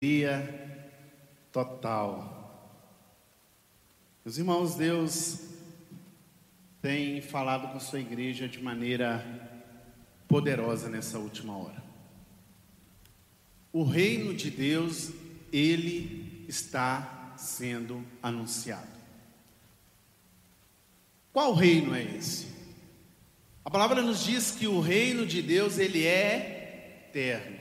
alegria total. Meus irmãos, Deus tem falado com sua igreja de maneira poderosa nessa última hora. O reino de Deus, ele está sendo anunciado. Qual reino é esse? A palavra nos diz que o reino de Deus, ele é eterno.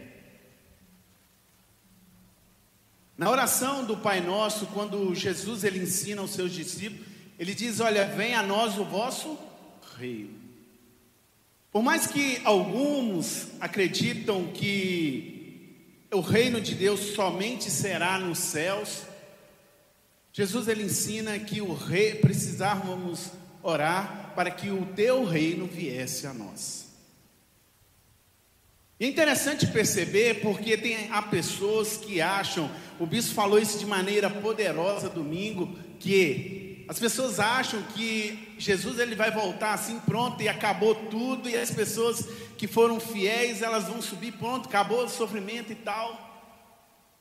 Na oração do Pai Nosso, quando Jesus ele ensina aos seus discípulos, ele diz: Olha, venha a nós o vosso reino. Por mais que alguns acreditam que o reino de Deus somente será nos céus, Jesus ele ensina que o rei precisávamos orar para que o teu reino viesse a nós. E é interessante perceber porque tem, há pessoas que acham, o bispo falou isso de maneira poderosa domingo, que as pessoas acham que Jesus ele vai voltar assim pronto e acabou tudo e as pessoas que foram fiéis elas vão subir pronto, acabou o sofrimento e tal.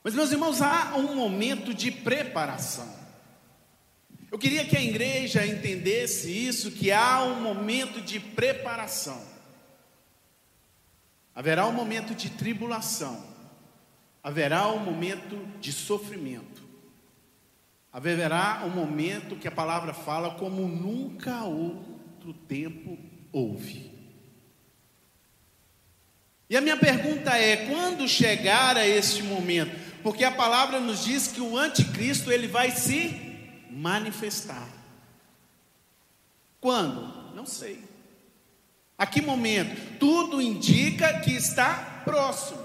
Mas meus irmãos, há um momento de preparação. Eu queria que a igreja entendesse isso, que há um momento de preparação. Haverá um momento de tribulação, haverá um momento de sofrimento, haverá um momento que a palavra fala como nunca outro tempo houve. E a minha pergunta é: quando chegar a este momento? Porque a palavra nos diz que o anticristo ele vai se manifestar. Quando? Não sei. A que momento? Tudo indica que está próximo.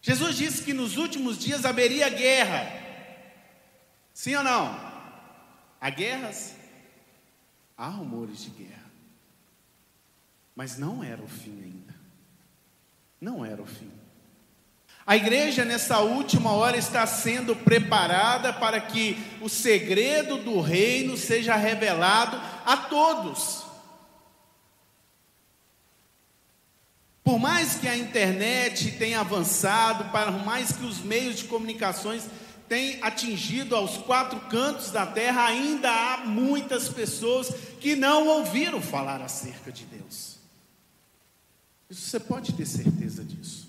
Jesus disse que nos últimos dias haveria guerra. Sim ou não? Há guerras? Há rumores de guerra. Mas não era o fim ainda. Não era o fim. A igreja, nessa última hora, está sendo preparada para que o segredo do reino seja revelado a todos. Por mais que a internet tenha avançado, por mais que os meios de comunicações tenham atingido aos quatro cantos da terra, ainda há muitas pessoas que não ouviram falar acerca de Deus. Isso você pode ter certeza disso.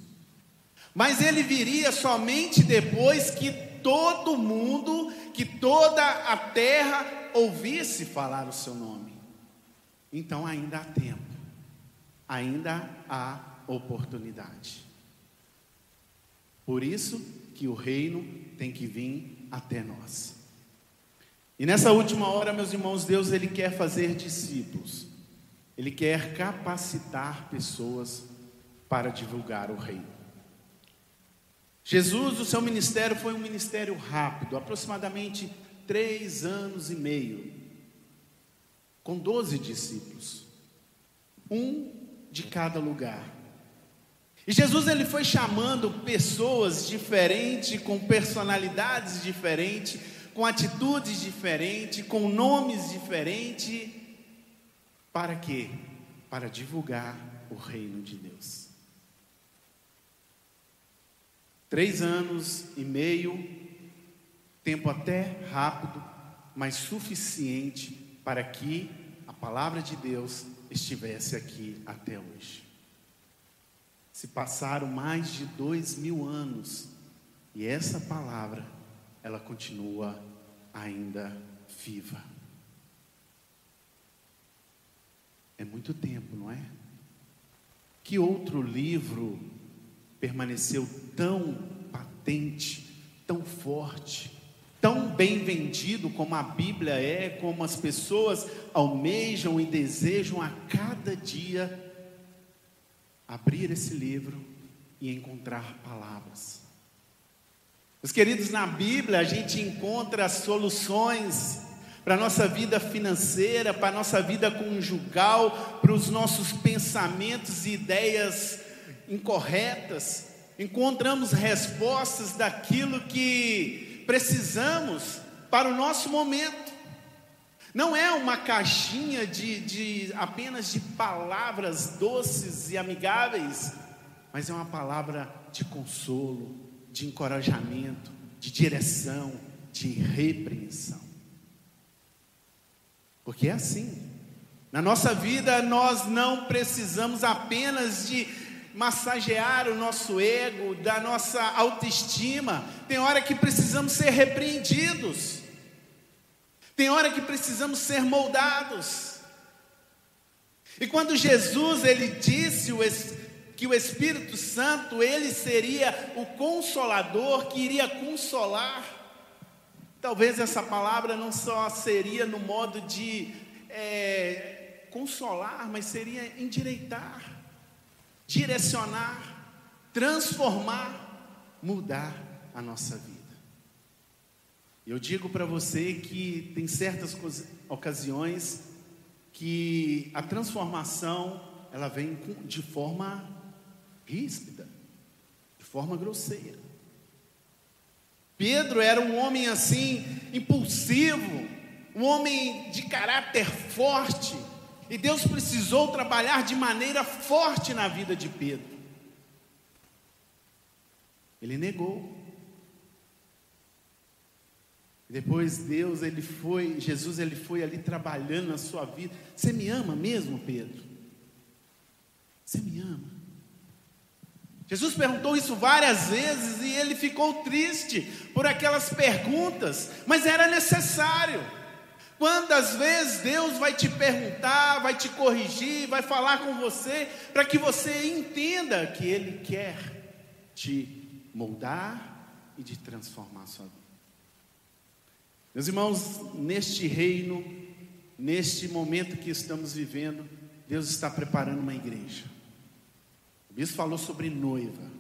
Mas ele viria somente depois que todo mundo, que toda a terra ouvisse falar o seu nome. Então ainda há tempo, ainda há oportunidade. Por isso que o reino tem que vir até nós. E nessa última hora, meus irmãos, Deus ele quer fazer discípulos. Ele quer capacitar pessoas para divulgar o reino. Jesus, o seu ministério foi um ministério rápido, aproximadamente três anos e meio, com doze discípulos, um de cada lugar. E Jesus ele foi chamando pessoas diferentes, com personalidades diferentes, com atitudes diferentes, com nomes diferentes, para quê? Para divulgar o reino de Deus. Três anos e meio, tempo até rápido, mas suficiente para que a palavra de Deus estivesse aqui até hoje. Se passaram mais de dois mil anos e essa palavra, ela continua ainda viva. É muito tempo, não é? Que outro livro permaneceu tão patente, tão forte, tão bem vendido como a Bíblia é, como as pessoas almejam e desejam a cada dia abrir esse livro e encontrar palavras. Os queridos, na Bíblia a gente encontra soluções para a nossa vida financeira, para a nossa vida conjugal, para os nossos pensamentos e ideias incorretas, encontramos respostas daquilo que precisamos para o nosso momento. Não é uma caixinha de, de apenas de palavras doces e amigáveis, mas é uma palavra de consolo, de encorajamento, de direção, de repreensão. Porque é assim. Na nossa vida, nós não precisamos apenas de massagear o nosso ego, da nossa autoestima. Tem hora que precisamos ser repreendidos. Tem hora que precisamos ser moldados. E quando Jesus ele disse que o Espírito Santo ele seria o consolador que iria consolar, talvez essa palavra não só seria no modo de é, consolar, mas seria endireitar, direcionar, transformar, mudar a nossa vida. Eu digo para você que tem certas ocasiões que a transformação ela vem de forma ríspida, de forma grosseira. Pedro era um homem assim, impulsivo, um homem de caráter forte, e Deus precisou trabalhar de maneira forte na vida de Pedro. Ele negou. Depois Deus, ele foi, Jesus, ele foi ali trabalhando na sua vida. Você me ama mesmo, Pedro? Você me ama? Jesus perguntou isso várias vezes e ele ficou triste por aquelas perguntas, mas era necessário. Quantas vezes Deus vai te perguntar, vai te corrigir, vai falar com você, para que você entenda que Ele quer te moldar e de transformar a sua vida. Meus irmãos, neste reino, neste momento que estamos vivendo, Deus está preparando uma igreja. O bispo falou sobre noiva,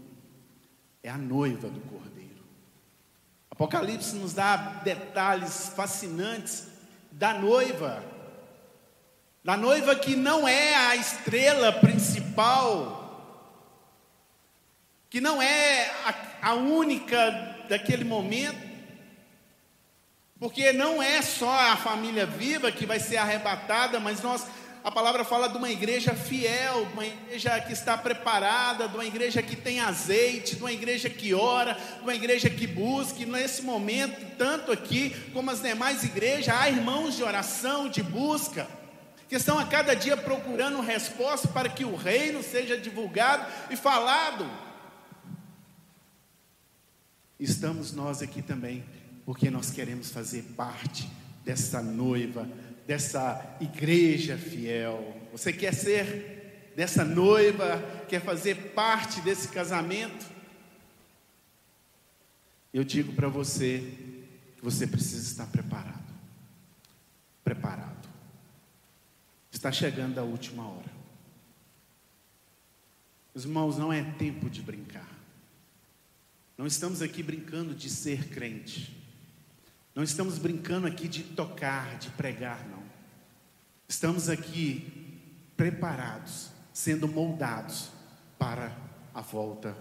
é a noiva do Cordeiro. Apocalipse nos dá detalhes fascinantes da noiva, da noiva que não é a estrela principal, que não é a, a única daquele momento, porque não é só a família viva que vai ser arrebatada, mas nós a palavra fala de uma igreja fiel, de uma igreja que está preparada, de uma igreja que tem azeite, de uma igreja que ora, de uma igreja que busca. E nesse momento, tanto aqui como as demais igrejas, há irmãos de oração, de busca, que estão a cada dia procurando resposta para que o reino seja divulgado e falado. Estamos nós aqui também, porque nós queremos fazer parte dessa noiva dessa igreja fiel. Você quer ser dessa noiva, quer fazer parte desse casamento? Eu digo para você que você precisa estar preparado. Preparado. Está chegando a última hora. Os irmãos, não é tempo de brincar. Não estamos aqui brincando de ser crente. Não estamos brincando aqui de tocar, de pregar, não. Estamos aqui preparados, sendo moldados para a volta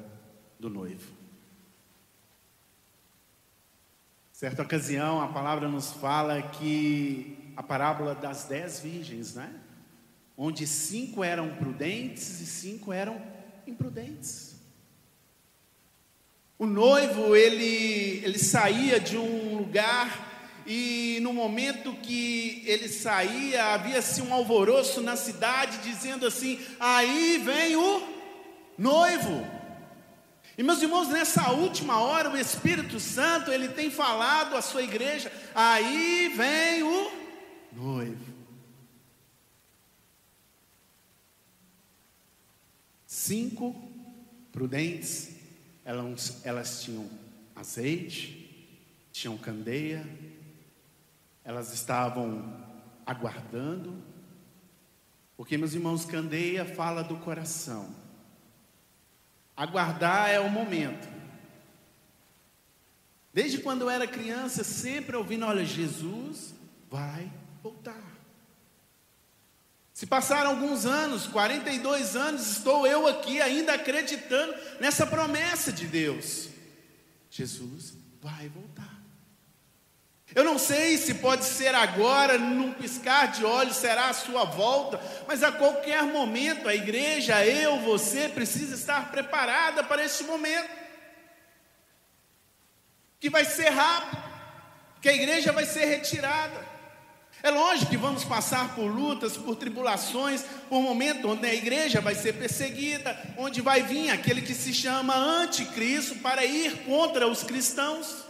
do noivo. Certa ocasião, a palavra nos fala que a parábola das dez virgens, né? Onde cinco eram prudentes e cinco eram imprudentes. O noivo, ele, ele saía de um lugar e no momento que ele saía, havia-se um alvoroço na cidade, dizendo assim: aí vem o noivo. E meus irmãos, nessa última hora, o Espírito Santo, ele tem falado à sua igreja: aí vem o noivo. Cinco prudentes, elas, elas tinham azeite, tinham candeia, elas estavam aguardando, porque, meus irmãos, candeia fala do coração. Aguardar é o momento. Desde quando eu era criança, sempre ouvindo: olha, Jesus vai voltar. Se passaram alguns anos, 42 anos, estou eu aqui ainda acreditando nessa promessa de Deus. Jesus vai voltar. Eu não sei se pode ser agora, num piscar de olhos, será a sua volta, mas a qualquer momento a igreja, eu, você, precisa estar preparada para esse momento. Que vai ser rápido, que a igreja vai ser retirada. É lógico que vamos passar por lutas, por tribulações, por momentos onde a igreja vai ser perseguida, onde vai vir aquele que se chama anticristo para ir contra os cristãos,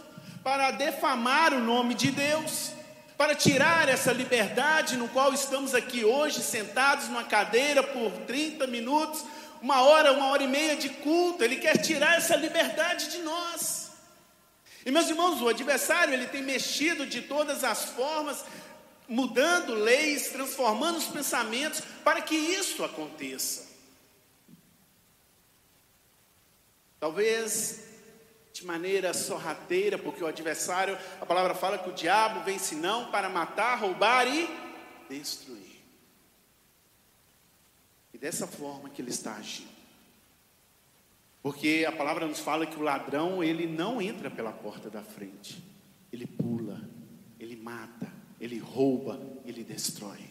para defamar o nome de Deus, para tirar essa liberdade no qual estamos aqui hoje, sentados numa cadeira por 30 minutos, uma hora, uma hora e meia de culto, ele quer tirar essa liberdade de nós. E meus irmãos, o adversário ele tem mexido de todas as formas mudando leis, transformando os pensamentos para que isso aconteça. Talvez de maneira sorrateira, porque o adversário, a palavra fala que o diabo vem senão para matar, roubar e destruir. E dessa forma que ele está agindo. Porque a palavra nos fala que o ladrão, ele não entra pela porta da frente. Ele pula, ele mata, ele rouba, ele destrói.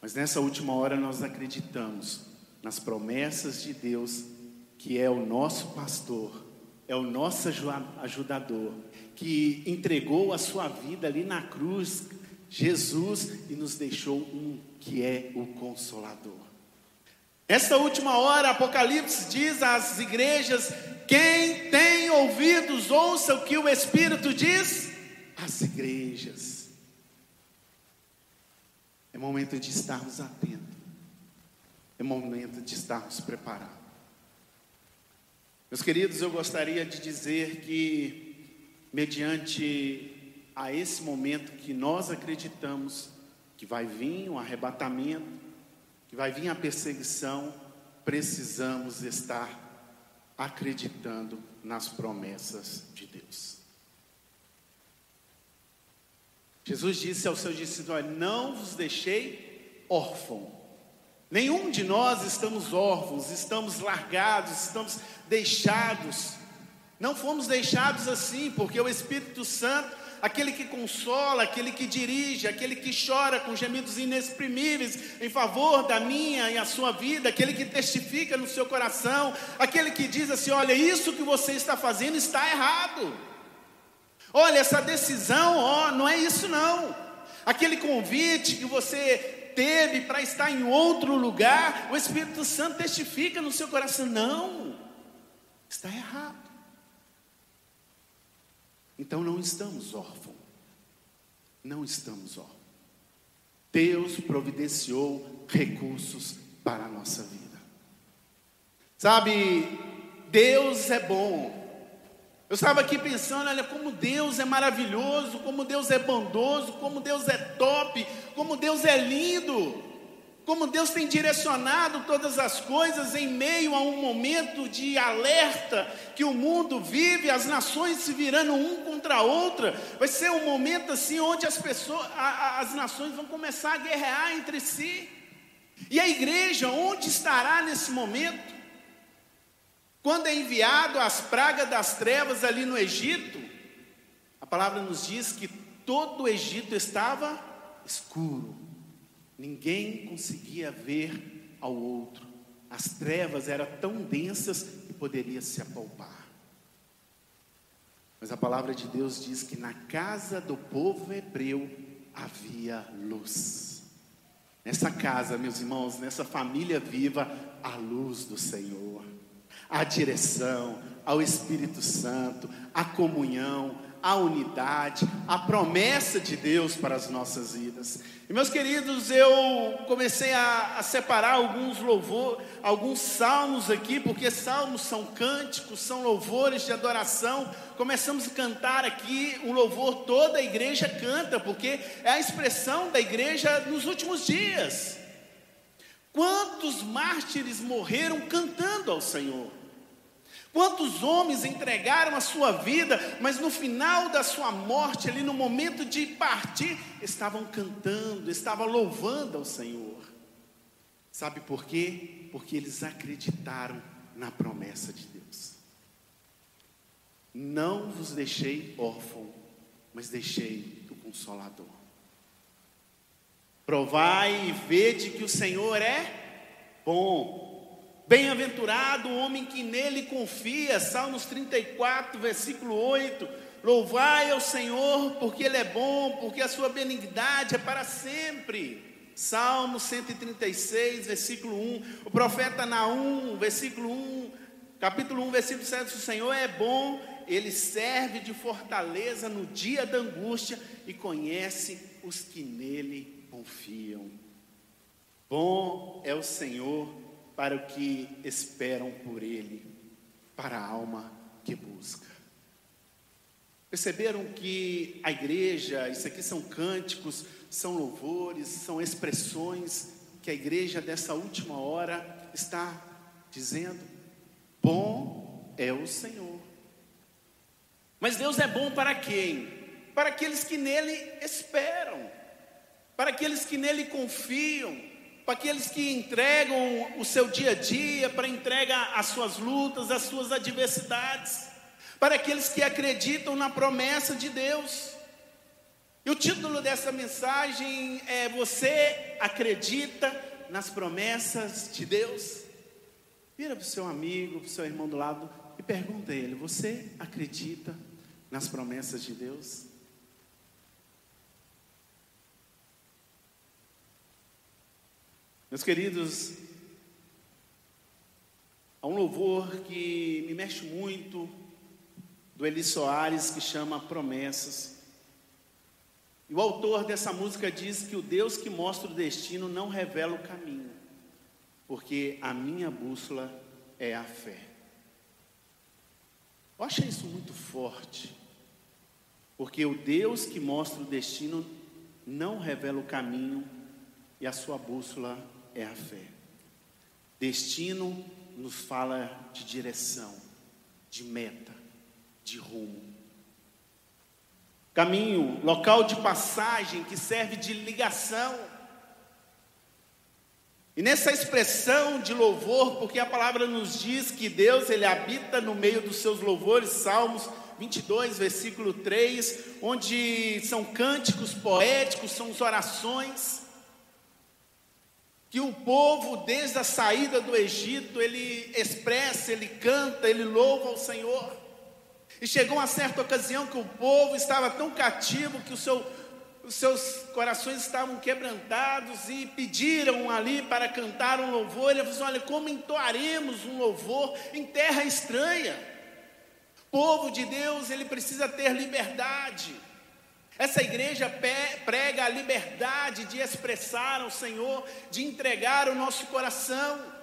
Mas nessa última hora nós acreditamos nas promessas de Deus, que é o nosso pastor, é o nosso ajudador, que entregou a sua vida ali na cruz, Jesus, e nos deixou um que é o consolador. Esta última hora, Apocalipse diz às igrejas: quem tem ouvidos, ouça o que o Espírito diz as igrejas. É momento de estarmos atentos. É momento de estarmos preparados. Meus queridos, eu gostaria de dizer que, mediante a esse momento que nós acreditamos que vai vir um arrebatamento, que vai vir a perseguição, precisamos estar acreditando nas promessas de Deus. Jesus disse aos seus discípulos: Não vos deixei órfão. Nenhum de nós estamos órfãos, estamos largados, estamos deixados. Não fomos deixados assim, porque o Espírito Santo, aquele que consola, aquele que dirige, aquele que chora com gemidos inexprimíveis em favor da minha e a sua vida, aquele que testifica no seu coração, aquele que diz assim: olha, isso que você está fazendo está errado. Olha, essa decisão, ó, não é isso não. Aquele convite que você teve para estar em outro lugar, o Espírito Santo testifica no seu coração: não, está errado. Então não estamos órfãos. Não estamos órfãos. Deus providenciou recursos para a nossa vida. Sabe, Deus é bom. Eu estava aqui pensando, olha como Deus é maravilhoso, como Deus é bondoso, como Deus é top, como Deus é lindo, como Deus tem direcionado todas as coisas em meio a um momento de alerta que o mundo vive, as nações se virando um contra a outra. Vai ser um momento assim onde as pessoas, a, as nações vão começar a guerrear entre si. E a igreja, onde estará nesse momento? Quando é enviado as pragas das trevas ali no Egito, a palavra nos diz que todo o Egito estava escuro, ninguém conseguia ver ao outro, as trevas eram tão densas que poderia se apalpar. Mas a palavra de Deus diz que na casa do povo hebreu havia luz. Nessa casa, meus irmãos, nessa família viva, a luz do Senhor a direção, ao Espírito Santo, a comunhão, a unidade, a promessa de Deus para as nossas vidas. E meus queridos, eu comecei a, a, separar alguns louvor, alguns salmos aqui, porque salmos são cânticos, são louvores de adoração. Começamos a cantar aqui um louvor, toda a igreja canta, porque é a expressão da igreja nos últimos dias. Quantos mártires morreram cantando ao Senhor? Quantos homens entregaram a sua vida, mas no final da sua morte, ali no momento de partir, estavam cantando, estavam louvando ao Senhor. Sabe por quê? Porque eles acreditaram na promessa de Deus. Não vos deixei órfão, mas deixei o Consolador. Provai e vede que o Senhor é bom. Bem-aventurado o homem que nele confia. Salmos 34, versículo 8. Louvai ao Senhor, porque Ele é bom, porque a sua benignidade é para sempre. Salmo 136, versículo 1. O profeta Naum, versículo 1, capítulo 1, versículo 7. O Senhor é bom, Ele serve de fortaleza no dia da angústia e conhece os que nele confiam. Bom é o Senhor para o que esperam por Ele, para a alma que busca. Perceberam que a igreja, isso aqui são cânticos, são louvores, são expressões que a igreja dessa última hora está dizendo: bom é o Senhor. Mas Deus é bom para quem? Para aqueles que nele esperam, para aqueles que nele confiam, para aqueles que entregam o seu dia a dia, para entregar as suas lutas, as suas adversidades para aqueles que acreditam na promessa de Deus. E o título dessa mensagem é: Você acredita nas promessas de Deus? Vira para o seu amigo, para o seu irmão do lado e pergunta a ele: Você acredita nas promessas de Deus? Meus queridos, há um louvor que me mexe muito do Eli Soares que chama Promessas. E o autor dessa música diz que o Deus que mostra o destino não revela o caminho, porque a minha bússola é a fé. Eu acho isso muito forte, porque o Deus que mostra o destino não revela o caminho e a sua bússola é a fé. Destino nos fala de direção, de meta de rumo. Caminho, local de passagem que serve de ligação. E nessa expressão de louvor, porque a palavra nos diz que Deus ele habita no meio dos seus louvores, Salmos 22, versículo 3, onde são cânticos poéticos, são orações que o povo desde a saída do Egito, ele expressa, ele canta, ele louva ao Senhor. E chegou uma certa ocasião que o povo estava tão cativo que seu, os seus corações estavam quebrantados e pediram ali para cantar um louvor. Ele falou assim, olha, como entoaremos um louvor em terra estranha? Povo de Deus, ele precisa ter liberdade. Essa igreja prega a liberdade de expressar ao Senhor, de entregar o nosso coração.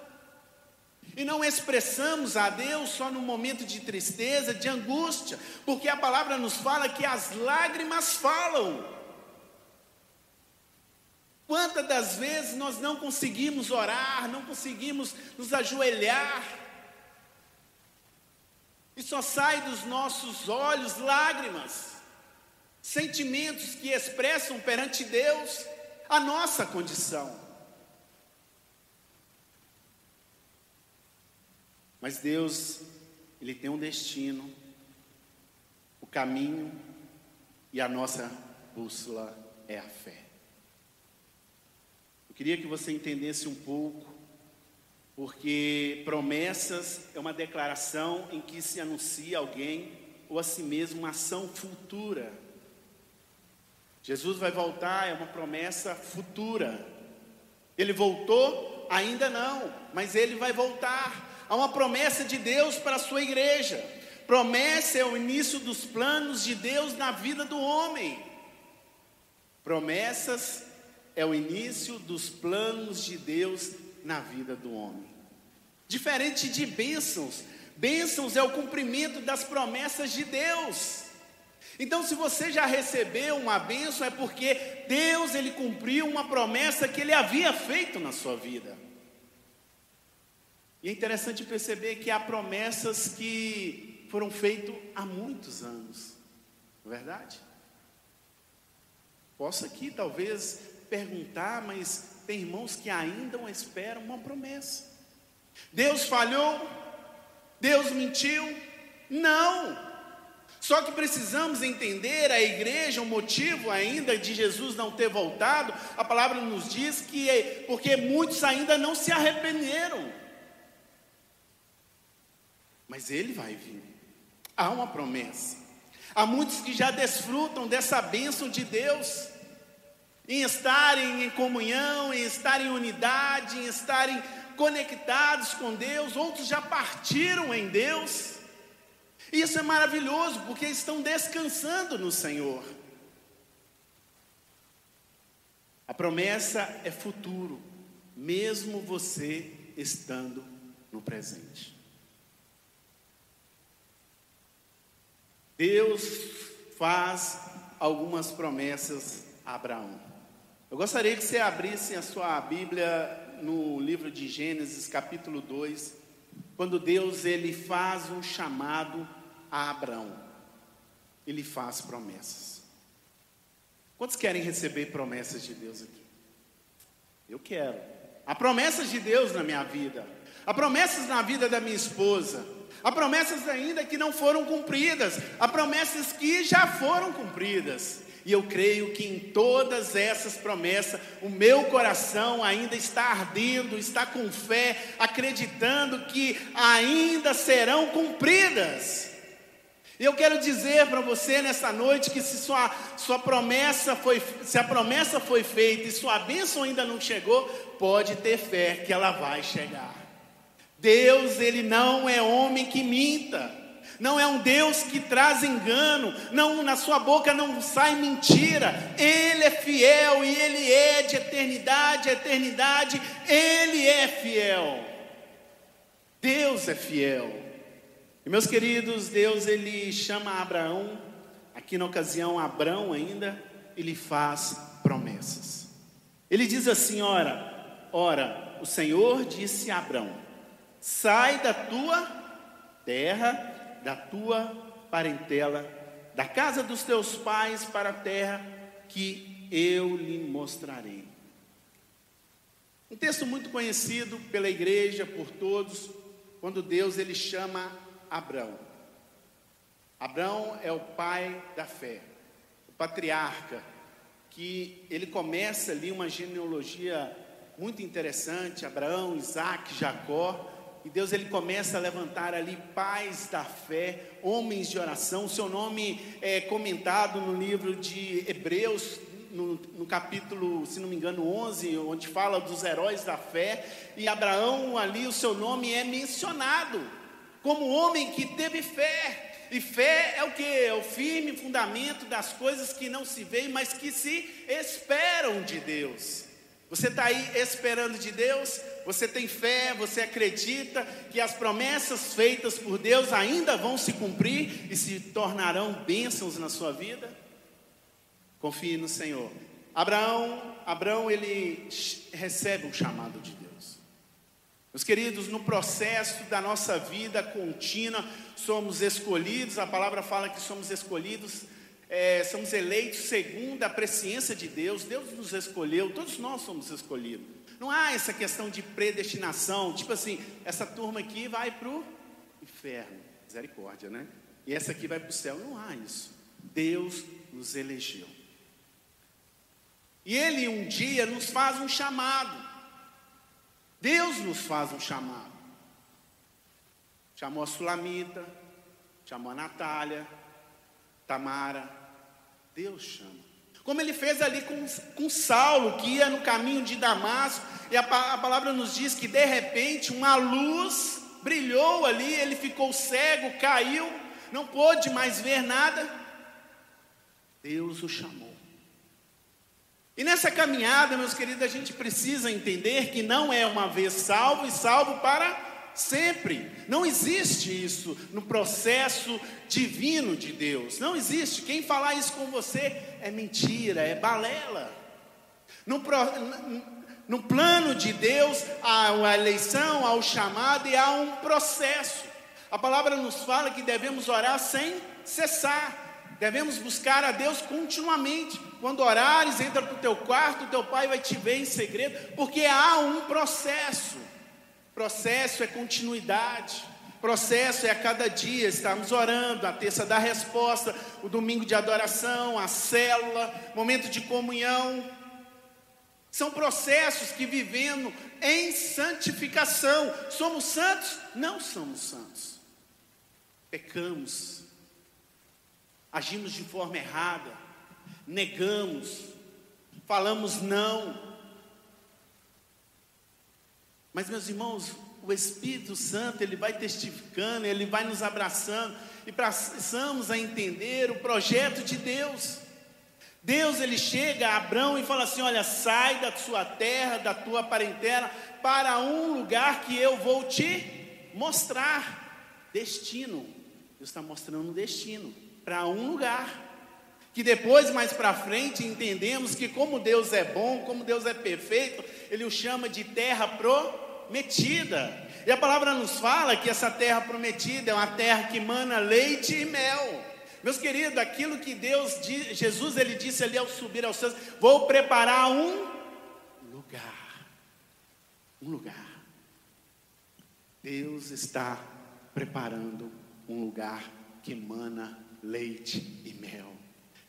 E não expressamos a Deus só no momento de tristeza, de angústia, porque a palavra nos fala que as lágrimas falam. Quantas das vezes nós não conseguimos orar, não conseguimos nos ajoelhar, e só sai dos nossos olhos lágrimas, sentimentos que expressam perante Deus a nossa condição. Mas Deus, Ele tem um destino, o caminho e a nossa bússola é a fé. Eu queria que você entendesse um pouco, porque promessas é uma declaração em que se anuncia alguém ou a si mesmo uma ação futura. Jesus vai voltar, é uma promessa futura. Ele voltou? Ainda não, mas ele vai voltar. Há uma promessa de Deus para a sua igreja. Promessa é o início dos planos de Deus na vida do homem. Promessas é o início dos planos de Deus na vida do homem. Diferente de bênçãos, bênçãos é o cumprimento das promessas de Deus. Então, se você já recebeu uma bênção, é porque Deus ele cumpriu uma promessa que ele havia feito na sua vida. E é interessante perceber que há promessas que foram feitas há muitos anos, é verdade? Posso aqui talvez perguntar, mas tem irmãos que ainda esperam uma promessa. Deus falhou? Deus mentiu? Não. Só que precisamos entender a igreja, o motivo ainda de Jesus não ter voltado. A palavra nos diz que é porque muitos ainda não se arrependeram. Mas ele vai vir. Há uma promessa. Há muitos que já desfrutam dessa bênção de Deus, em estarem em comunhão, em estarem em unidade, em estarem conectados com Deus. Outros já partiram em Deus. Isso é maravilhoso, porque estão descansando no Senhor. A promessa é futuro, mesmo você estando no presente. Deus faz algumas promessas a Abraão. Eu gostaria que você abrisse a sua Bíblia no livro de Gênesis, capítulo 2, quando Deus ele faz um chamado a Abraão. Ele faz promessas. Quantos querem receber promessas de Deus aqui? Eu quero. Há promessas de Deus na minha vida. Há promessas na vida da minha esposa. Há promessas ainda que não foram cumpridas. Há promessas que já foram cumpridas. E eu creio que em todas essas promessas, o meu coração ainda está ardendo, está com fé, acreditando que ainda serão cumpridas. E eu quero dizer para você nessa noite que se sua, sua promessa foi, se a promessa foi feita e sua bênção ainda não chegou, pode ter fé que ela vai chegar. Deus, ele não é homem que minta. Não é um Deus que traz engano, não na sua boca não sai mentira. Ele é fiel e ele é de eternidade a eternidade, ele é fiel. Deus é fiel. E meus queridos, Deus ele chama Abraão, aqui na ocasião Abraão ainda, ele faz promessas. Ele diz assim: ora, ora, o Senhor disse a Abraão: sai da tua terra, da tua parentela, da casa dos teus pais para a terra que eu lhe mostrarei. Um texto muito conhecido pela igreja, por todos, quando Deus ele chama Abraão. Abraão é o pai da fé, o patriarca, que ele começa ali uma genealogia muito interessante, Abraão, Isaac, Jacó, e Deus ele começa a levantar ali pais da fé, homens de oração. O seu nome é comentado no livro de Hebreus, no, no, capítulo, se não me engano, 11, onde fala dos heróis da fé, e Abraão ali, o seu nome é mencionado como homem que teve fé. E fé é o que? É o firme fundamento das coisas que não se veem, mas que se esperam de Deus. Você está aí esperando de Deus? Você tem fé? Você acredita que as promessas feitas por Deus ainda vão se cumprir e se tornarão bênçãos na sua vida? Confie no Senhor. Abraão, Abraão ele recebe um chamado de Deus. Meus queridos, no processo da nossa vida contínua, somos escolhidos, a palavra fala que somos escolhidos, é, somos eleitos segundo a presciência de Deus, Deus nos escolheu, todos nós somos escolhidos. Não há essa questão de predestinação, tipo assim, essa turma aqui vai para o inferno, misericórdia, né? E essa aqui vai para o céu. Não há isso. Deus nos elegeu. E Ele um dia nos faz um chamado. Deus nos faz um chamado. Chamou a Sulamita, chamou a Natália, Tamara. Deus chama. Como ele fez ali com, com Saulo, que ia no caminho de Damasco, e a, a palavra nos diz que de repente uma luz brilhou ali, ele ficou cego, caiu, não pôde mais ver nada. Deus o chamou. E nessa caminhada, meus queridos, a gente precisa entender que não é uma vez salvo e salvo para sempre. Não existe isso no processo divino de Deus. Não existe. Quem falar isso com você é mentira, é balela. No, no plano de Deus, há uma eleição, há o um chamado e há um processo. A palavra nos fala que devemos orar sem cessar. Devemos buscar a Deus continuamente. Quando orares, entra para o teu quarto, teu pai vai te ver em segredo, porque há um processo. Processo é continuidade. processo é a cada dia estarmos orando, a terça da resposta, o domingo de adoração, a célula, momento de comunhão. São processos que vivendo em santificação. Somos santos? Não somos santos. Pecamos. Agimos de forma errada. Negamos. Falamos não. Mas meus irmãos, o Espírito Santo, ele vai testificando, ele vai nos abraçando e precisamos a entender o projeto de Deus. Deus ele chega a Abraão e fala assim: "Olha, sai da sua terra, da tua parentela, para um lugar que eu vou te mostrar. Destino. Deus está mostrando um destino para um lugar que depois, mais para frente, entendemos que como Deus é bom, como Deus é perfeito, Ele o chama de terra pro prometida. E a palavra nos fala que essa terra prometida é uma terra que mana leite e mel. Meus queridos, aquilo que Deus, Jesus ele disse ali ao subir aos céus, vou preparar um lugar. Um lugar. Deus está preparando um lugar que mana leite e mel.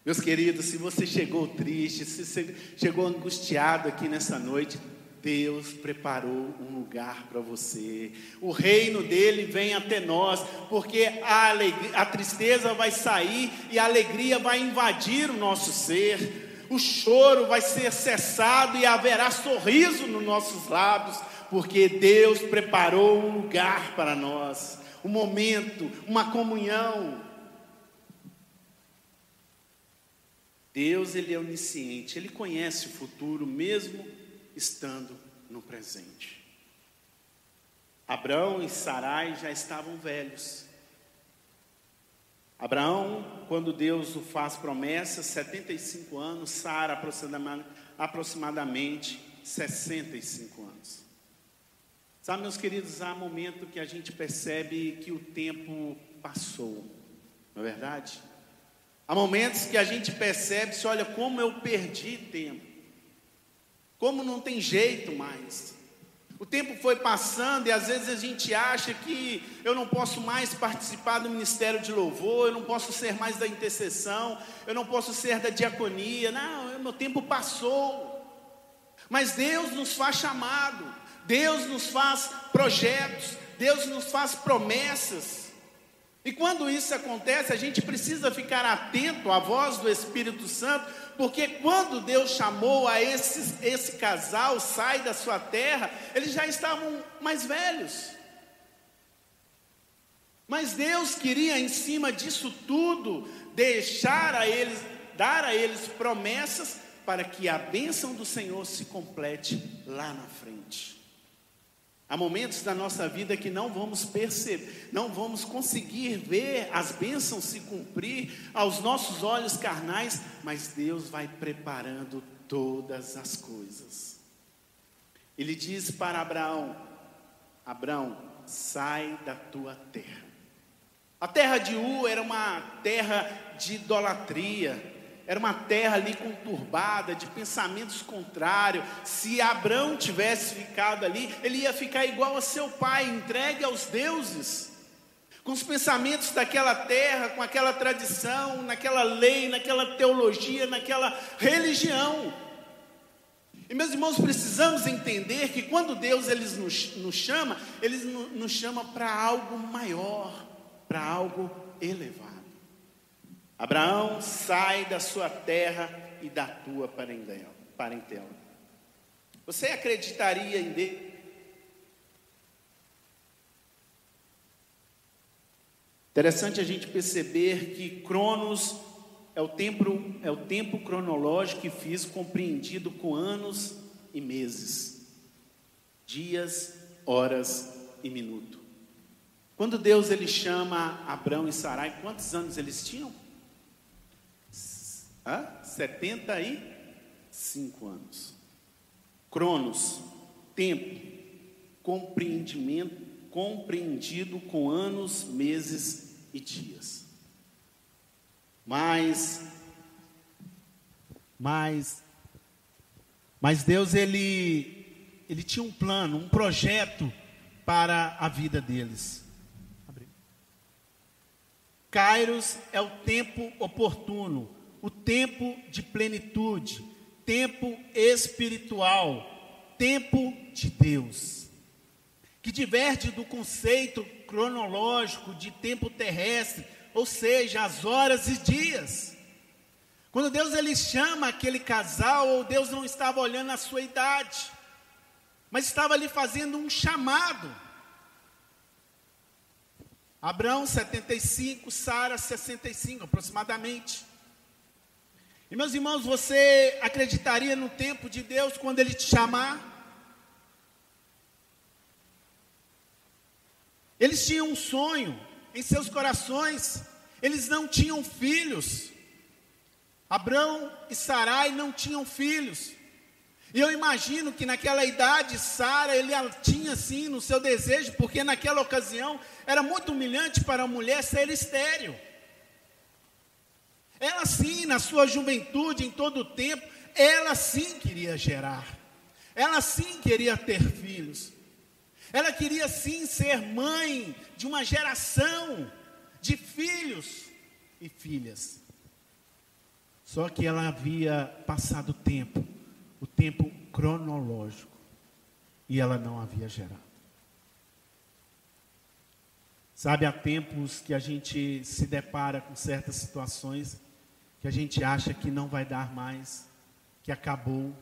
Meus queridos, se você chegou triste, se você chegou angustiado aqui nessa noite, Deus preparou um lugar para você. O reino dele vem até nós, porque a, alegria, a tristeza vai sair e a alegria vai invadir o nosso ser. O choro vai ser cessado e haverá sorriso nos nossos lábios, porque Deus preparou um lugar para nós, um momento, uma comunhão. Deus ele é onisciente, ele conhece o futuro mesmo estando no presente. Abraão e Sarai já estavam velhos. Abraão, quando Deus o faz promessa, 75 anos, Sara aproximadamente 65 anos. Sabe, meus queridos, há momento que a gente percebe que o tempo passou, não é verdade? Há momentos que a gente percebe, se olha como eu perdi tempo. Como não tem jeito mais. O tempo foi passando e às vezes a gente acha que eu não posso mais participar do ministério de louvor, eu não posso ser mais da intercessão, eu não posso ser da diaconia. Não, meu tempo passou. Mas Deus nos faz chamado, Deus nos faz projetos, Deus nos faz promessas. E quando isso acontece, a gente precisa ficar atento à voz do Espírito Santo, porque quando Deus chamou a esse, esse casal, sai da sua terra, eles já estavam mais velhos. Mas Deus queria, em cima disso tudo, deixar a eles, dar a eles promessas para que a bênção do Senhor se complete lá na frente. Há momentos da nossa vida que não vamos perceber, não vamos conseguir ver as bênçãos se cumprir aos nossos olhos carnais, mas Deus vai preparando todas as coisas. Ele diz para Abraão: Abraão, sai da tua terra. A terra de U era uma terra de idolatria, era uma terra ali conturbada, de pensamentos contrários. Se Abraão tivesse ficado ali, ele ia ficar igual a seu pai, entregue aos deuses, com os pensamentos daquela terra, com aquela tradição, naquela lei, naquela teologia, naquela religião. E meus irmãos, precisamos entender que quando Deus ele nos, nos chama, Ele nos chama para algo maior, para algo elevado. Abraão, sai da sua terra e da tua parentela. Você acreditaria em Deus? Interessante a gente perceber que Cronos é o tempo, é o tempo cronológico e físico compreendido com anos e meses, dias, horas e minuto. Quando Deus ele chama Abraão e Sarai, quantos anos eles tinham? Hã? 75 anos. Cronos, tempo, compreendimento, compreendido com anos, meses e dias. Mas, mas, mas Deus ele, ele tinha um plano, um projeto para a vida deles. Kairos é o tempo oportuno, o tempo de plenitude, tempo espiritual, tempo de Deus, que diverte do conceito cronológico de tempo terrestre, ou seja, as horas e dias. Quando Deus ele chama aquele casal, ou Deus não estava olhando a sua idade, mas estava ali fazendo um chamado. Abraão 75, Sara 65 aproximadamente. E meus irmãos, você acreditaria no tempo de Deus quando Ele te chamar? Eles tinham um sonho em seus corações, eles não tinham filhos. Abraão e Sarai não tinham filhos. E eu imagino que naquela idade, Sara, ele tinha sim no seu desejo, porque naquela ocasião era muito humilhante para a mulher ser estéril. Ela sim, na sua juventude, em todo o tempo, ela sim queria gerar. Ela sim queria ter filhos. Ela queria sim ser mãe de uma geração de filhos e filhas. Só que ela havia passado o tempo, o tempo cronológico, e ela não havia gerado. Sabe, há tempos que a gente se depara com certas situações que a gente acha que não vai dar mais, que acabou,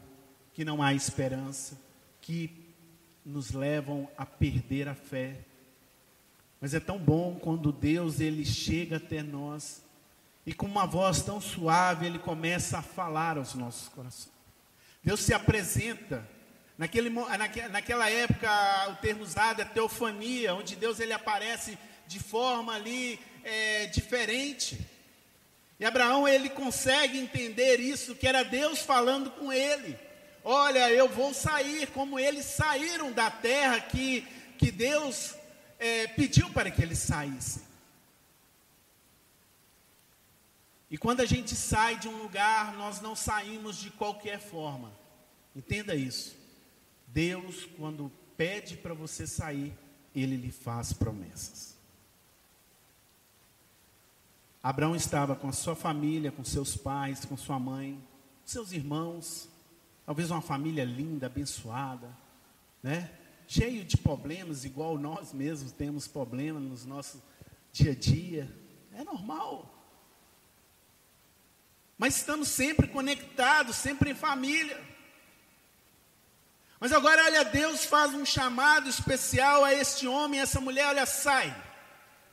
que não há esperança, que nos levam a perder a fé. Mas é tão bom quando Deus ele chega até nós e com uma voz tão suave ele começa a falar aos nossos corações. Deus se apresenta. Naquele, naquela época o termo usado é teofania, onde Deus ele aparece de forma ali é, diferente. E Abraão ele consegue entender isso, que era Deus falando com ele. Olha, eu vou sair, como eles saíram da terra que, que Deus é, pediu para que eles saíssem. E quando a gente sai de um lugar, nós não saímos de qualquer forma. Entenda isso. Deus, quando pede para você sair, Ele lhe faz promessas. Abraão estava com a sua família, com seus pais, com sua mãe, seus irmãos. Talvez uma família linda, abençoada, né? Cheio de problemas, igual nós mesmos temos problemas no nosso dia a dia. É normal. Mas estamos sempre conectados, sempre em família. Mas agora, olha, Deus faz um chamado especial a este homem, a essa mulher, olha, sai.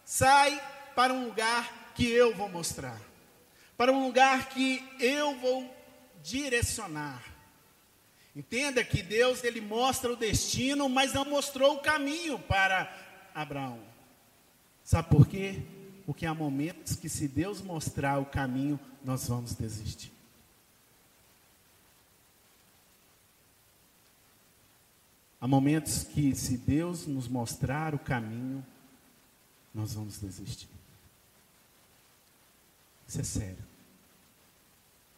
Sai para um lugar que eu vou mostrar. Para um lugar que eu vou direcionar. Entenda que Deus ele mostra o destino, mas não mostrou o caminho para Abraão. Sabe por quê? Porque há momentos que se Deus mostrar o caminho, nós vamos desistir. Há momentos que se Deus nos mostrar o caminho, nós vamos desistir. Isso é sério.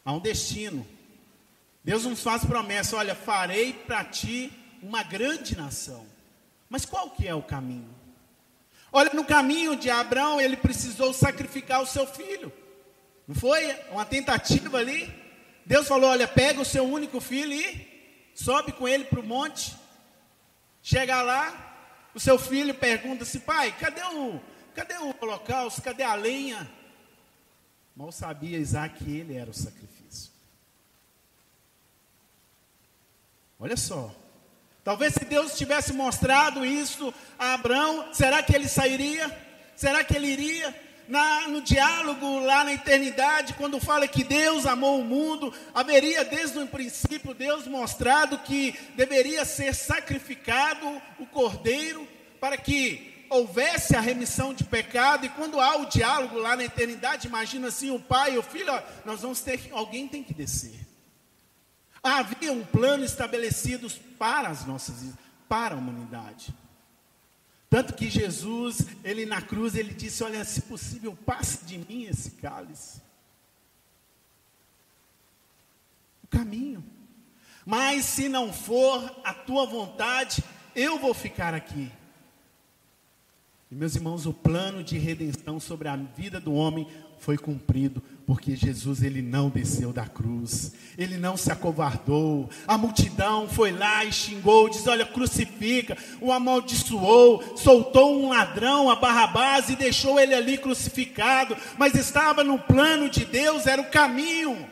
Há um destino. Deus nos faz promessa, olha, farei para ti uma grande nação. Mas qual que é o caminho? Olha, no caminho de Abraão, ele precisou sacrificar o seu filho. Não foi uma tentativa ali? Deus falou: olha, pega o seu único filho e sobe com ele para o monte. Chega lá, o seu filho pergunta assim: pai, cadê o, cadê o holocausto? Cadê a lenha? Mal sabia Isaac que ele era o sacrifício. Olha só. Talvez se Deus tivesse mostrado isso a Abraão, será que ele sairia? Será que ele iria? Na, no diálogo lá na eternidade, quando fala que Deus amou o mundo, haveria desde o princípio Deus mostrado que deveria ser sacrificado o cordeiro para que houvesse a remissão de pecado. E quando há o diálogo lá na eternidade, imagina assim: o pai e o filho, ó, nós vamos ter, alguém tem que descer. Havia um plano estabelecido para as nossas para a humanidade. Tanto que Jesus, ele na cruz, ele disse: Olha, se possível, passe de mim esse cálice. O caminho. Mas se não for a tua vontade, eu vou ficar aqui. E meus irmãos, o plano de redenção sobre a vida do homem foi cumprido, porque Jesus ele não desceu da cruz, ele não se acovardou. A multidão foi lá e xingou, diz: Olha, crucifica, o amaldiçoou, soltou um ladrão, a Barrabás, e deixou ele ali crucificado, mas estava no plano de Deus, era o caminho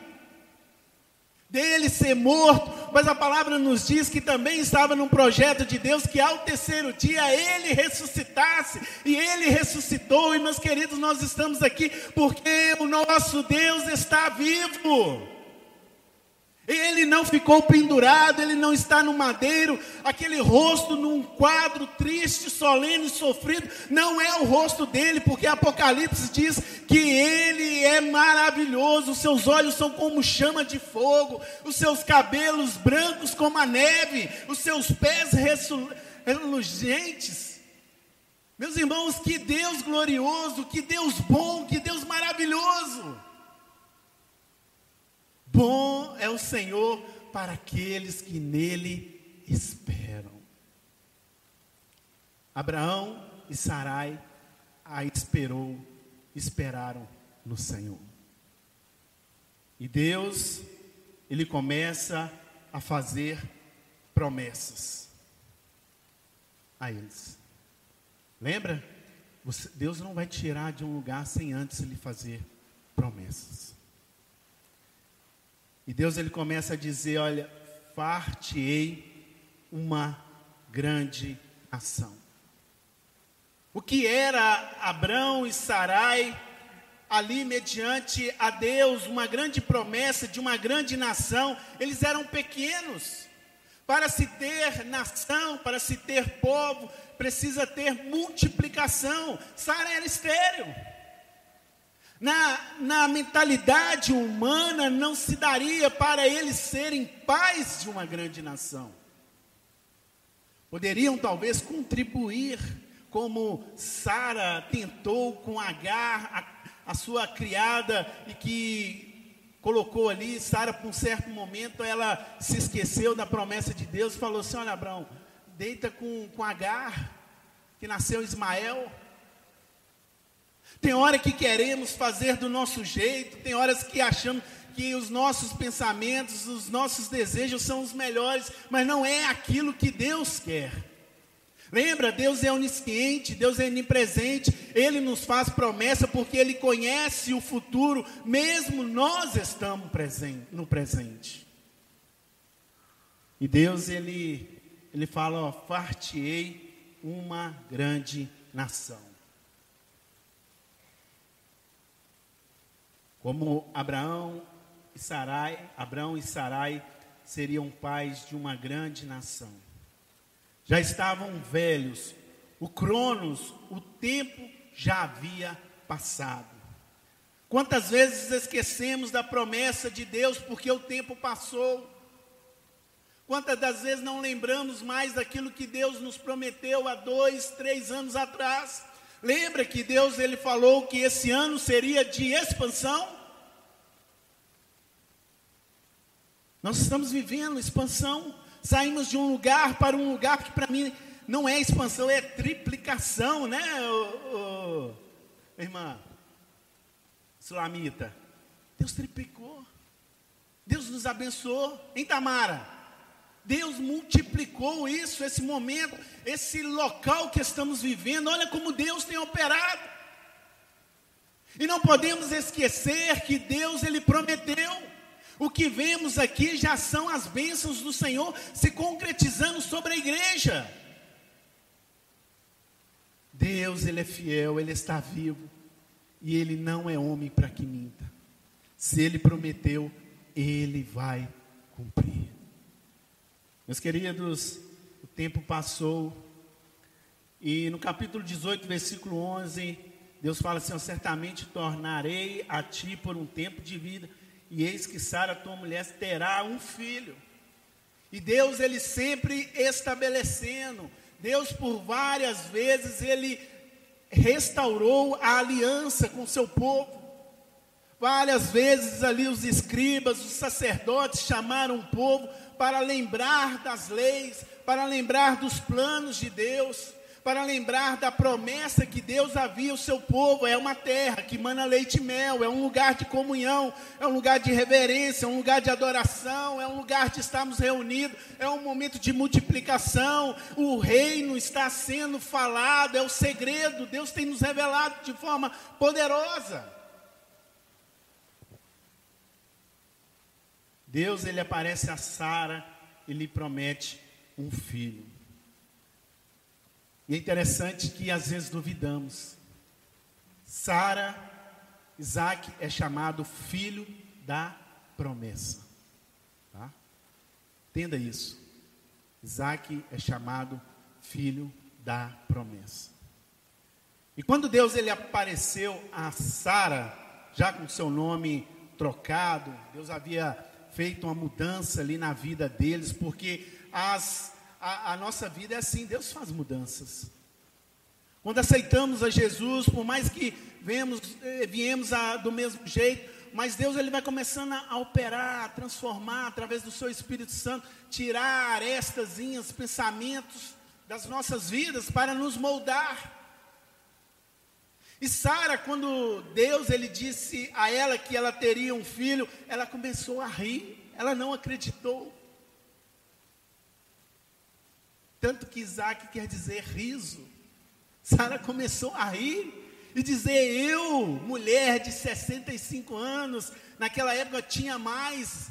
dele ser morto, mas a palavra nos diz que também estava num projeto de Deus que ao terceiro dia ele ressuscitasse, e ele ressuscitou, e meus queridos, nós estamos aqui porque o nosso Deus está vivo. Ele não ficou pendurado, ele não está no madeiro, aquele rosto num quadro triste, solene, sofrido, não é o rosto dele, porque Apocalipse diz que ele é maravilhoso, os seus olhos são como chama de fogo, os seus cabelos brancos como a neve, os seus pés reluzentes. Meus irmãos, que Deus glorioso, que Deus bom, que Deus maravilhoso. Bom é o Senhor para aqueles que nele esperam. Abraão e Sarai a esperou, esperaram no Senhor. E Deus, ele começa a fazer promessas a eles. Lembra? Deus não vai tirar de um lugar sem antes lhe fazer promessas. E Deus ele começa a dizer: Olha, far-te-ei uma grande nação. O que era Abrão e Sarai ali mediante a Deus, uma grande promessa de uma grande nação, eles eram pequenos. Para se ter nação, para se ter povo, precisa ter multiplicação. Sara era estéreo. Na, na mentalidade humana, não se daria para eles serem pais de uma grande nação. Poderiam talvez contribuir, como Sara tentou com Agar, a, a sua criada, e que colocou ali, Sara, por um certo momento, ela se esqueceu da promessa de Deus e falou assim: Olha, Abraão, deita com, com Agar, que nasceu Ismael. Tem hora que queremos fazer do nosso jeito, tem horas que achamos que os nossos pensamentos, os nossos desejos são os melhores, mas não é aquilo que Deus quer. Lembra, Deus é onisciente, Deus é onipresente, Ele nos faz promessa porque Ele conhece o futuro, mesmo nós estamos no presente. E Deus, Ele, Ele fala, ó, far-te-ei uma grande nação. Como Abraão e Sarai, Abraão e Sarai seriam pais de uma grande nação. Já estavam velhos, o Cronos, o tempo já havia passado. Quantas vezes esquecemos da promessa de Deus porque o tempo passou? Quantas das vezes não lembramos mais daquilo que Deus nos prometeu há dois, três anos atrás? Lembra que Deus ele falou que esse ano seria de expansão? Nós estamos vivendo expansão. Saímos de um lugar para um lugar que para mim não é expansão, é triplicação, né, ô, ô, irmã Sulamita? Deus triplicou. Deus nos abençoou. Em Tamara? Deus multiplicou isso, esse momento, esse local que estamos vivendo. Olha como Deus tem operado. E não podemos esquecer que Deus ele prometeu. O que vemos aqui já são as bênçãos do Senhor se concretizando sobre a igreja. Deus, ele é fiel, ele está vivo e ele não é homem para que minta. Se ele prometeu, ele vai cumprir. Meus queridos, o tempo passou e no capítulo 18, versículo 11, Deus fala assim: Certamente tornarei a ti por um tempo de vida, e eis que Sara, tua mulher, terá um filho. E Deus, ele sempre estabelecendo, Deus por várias vezes, ele restaurou a aliança com o seu povo. Várias vezes ali os escribas, os sacerdotes chamaram o povo para lembrar das leis, para lembrar dos planos de Deus, para lembrar da promessa que Deus havia ao seu povo. É uma terra que mana leite e mel, é um lugar de comunhão, é um lugar de reverência, é um lugar de adoração, é um lugar de estarmos reunidos, é um momento de multiplicação. O reino está sendo falado, é o segredo. Deus tem nos revelado de forma poderosa. Deus ele aparece a Sara e lhe promete um filho. E é interessante que às vezes duvidamos. Sara, Isaac é chamado filho da promessa. Tá? Entenda isso. Isaac é chamado filho da promessa. E quando Deus ele apareceu a Sara, já com seu nome trocado, Deus havia feito uma mudança ali na vida deles, porque as a, a nossa vida é assim, Deus faz mudanças. Quando aceitamos a Jesus, por mais que vemos, eh, viemos a, do mesmo jeito, mas Deus ele vai começando a, a operar, a transformar através do seu Espírito Santo, tirar arestazinhas, pensamentos das nossas vidas para nos moldar. E Sara, quando Deus ele disse a ela que ela teria um filho, ela começou a rir, ela não acreditou. Tanto que Isaac quer dizer riso. Sara começou a rir e dizer: Eu, mulher de 65 anos, naquela época tinha mais.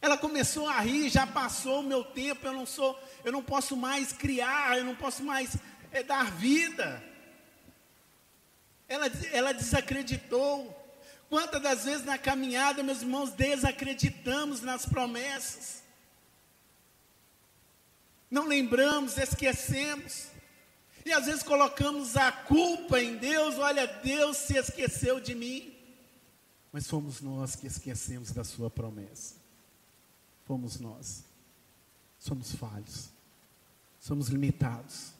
Ela começou a rir, já passou o meu tempo, eu não sou, eu não posso mais criar, eu não posso mais é, dar vida. Ela, ela desacreditou. Quantas das vezes na caminhada, meus irmãos, desacreditamos nas promessas não lembramos, esquecemos. E às vezes colocamos a culpa em Deus, olha, Deus se esqueceu de mim. Mas fomos nós que esquecemos da sua promessa. Fomos nós. Somos falhos. Somos limitados.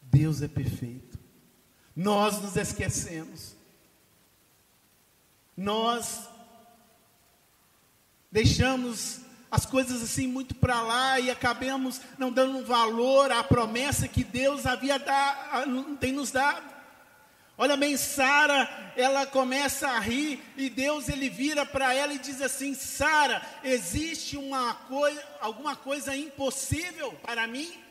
Deus é perfeito. Nós nos esquecemos. Nós deixamos as coisas assim muito para lá e acabemos não dando valor à promessa que Deus havia dar, tem nos dado. Olha bem, Sara, ela começa a rir e Deus ele vira para ela e diz assim: Sara, existe uma coisa, alguma coisa impossível para mim?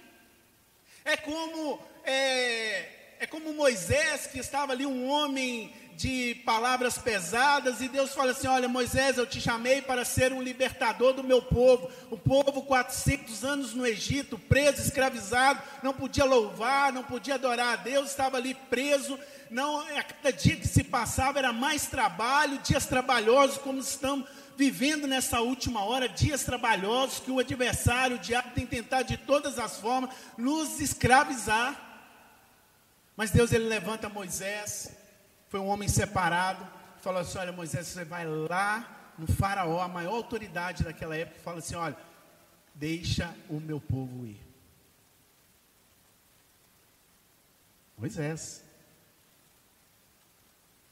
É como é, é como Moisés que estava ali um homem de palavras pesadas, e Deus fala assim: Olha, Moisés, eu te chamei para ser um libertador do meu povo. O povo, 400 anos no Egito, preso, escravizado, não podia louvar, não podia adorar a Deus, estava ali preso. Não, a cada dia que se passava era mais trabalho, dias trabalhosos, como estamos vivendo nessa última hora, dias trabalhosos que o adversário, o diabo, tem tentado de todas as formas nos escravizar. Mas Deus ele levanta Moisés foi um homem separado, falou assim: Olha, Moisés, você vai lá no Faraó, a maior autoridade daquela época, e fala assim: Olha, deixa o meu povo ir. Moisés.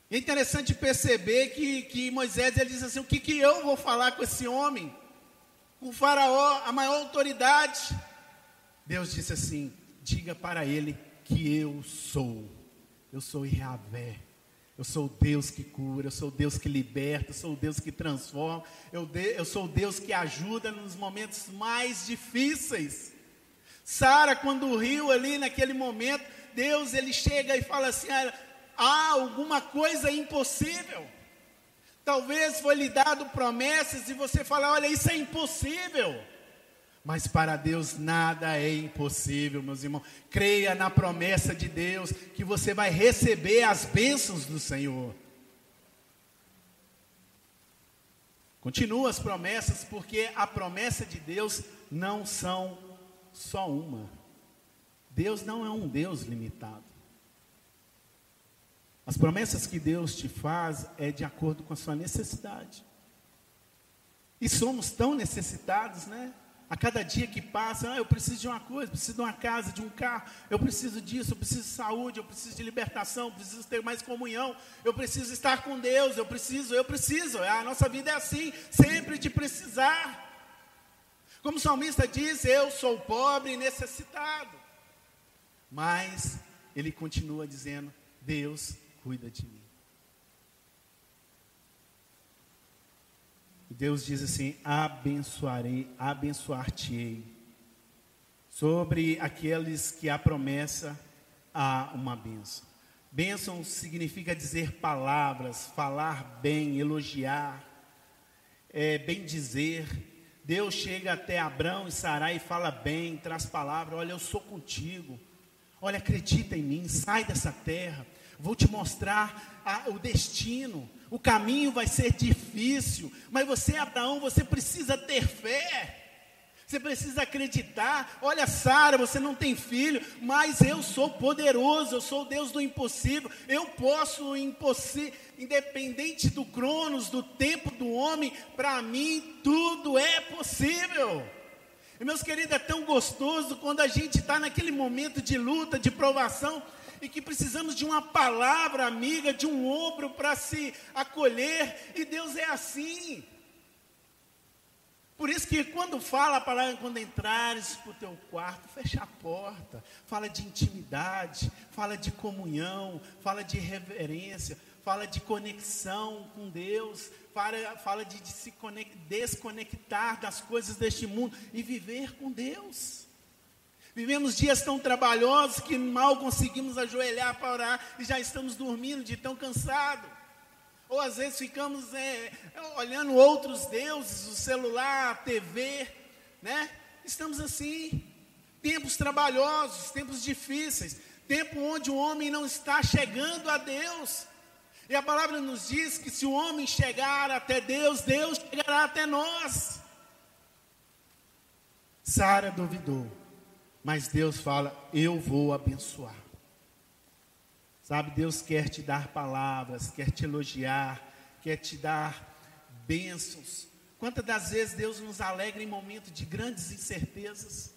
É interessante perceber que, que Moisés ele diz assim: o que, que eu vou falar com esse homem? Com o Faraó, a maior autoridade. Deus disse assim: diga para ele que eu sou. Eu sou Yahvé. Eu sou o Deus que cura, eu sou o Deus que liberta, eu sou o Deus que transforma, eu, de, eu sou o Deus que ajuda nos momentos mais difíceis. Sara, quando riu ali naquele momento, Deus ele chega e fala assim: há alguma coisa impossível. Talvez foi lhe dado promessas e você fala: olha, isso é impossível. Mas para Deus nada é impossível, meus irmãos. Creia na promessa de Deus que você vai receber as bênçãos do Senhor. Continua as promessas, porque a promessa de Deus não são só uma. Deus não é um Deus limitado. As promessas que Deus te faz é de acordo com a sua necessidade. E somos tão necessitados, né? A cada dia que passa, ah, eu preciso de uma coisa, preciso de uma casa, de um carro, eu preciso disso, eu preciso de saúde, eu preciso de libertação, eu preciso ter mais comunhão, eu preciso estar com Deus, eu preciso, eu preciso. A nossa vida é assim, sempre de precisar. Como o salmista diz, eu sou pobre e necessitado. Mas ele continua dizendo: Deus cuida de mim. Deus diz assim: abençoarei, abençoar-te-ei. Sobre aqueles que a promessa há uma bênção. Bênção significa dizer palavras, falar bem, elogiar, é, bem dizer. Deus chega até Abraão e Sarai e fala bem, traz palavra: olha, eu sou contigo. Olha, acredita em mim, sai dessa terra. Vou te mostrar a, o destino. O caminho vai ser difícil, mas você, Abraão, você precisa ter fé. Você precisa acreditar. Olha, Sara, você não tem filho, mas eu sou poderoso, eu sou o Deus do impossível. Eu posso independente do cronos, do tempo do homem, para mim tudo é possível. E meus queridos, é tão gostoso quando a gente está naquele momento de luta, de provação, e que precisamos de uma palavra amiga, de um ombro para se acolher, e Deus é assim. Por isso que quando fala a palavra, quando entrares para o teu quarto, fecha a porta, fala de intimidade, fala de comunhão, fala de reverência, fala de conexão com Deus, fala, fala de, de se desconectar das coisas deste mundo e viver com Deus. Vivemos dias tão trabalhosos que mal conseguimos ajoelhar para orar e já estamos dormindo de tão cansado. Ou às vezes ficamos é, olhando outros deuses, o celular, a TV, né? Estamos assim, tempos trabalhosos, tempos difíceis, tempo onde o homem não está chegando a Deus. E a palavra nos diz que se o homem chegar até Deus, Deus chegará até nós. Sara duvidou. Mas Deus fala: Eu vou abençoar. Sabe, Deus quer te dar palavras, quer te elogiar, quer te dar bênçãos. Quantas das vezes Deus nos alegra em momentos de grandes incertezas?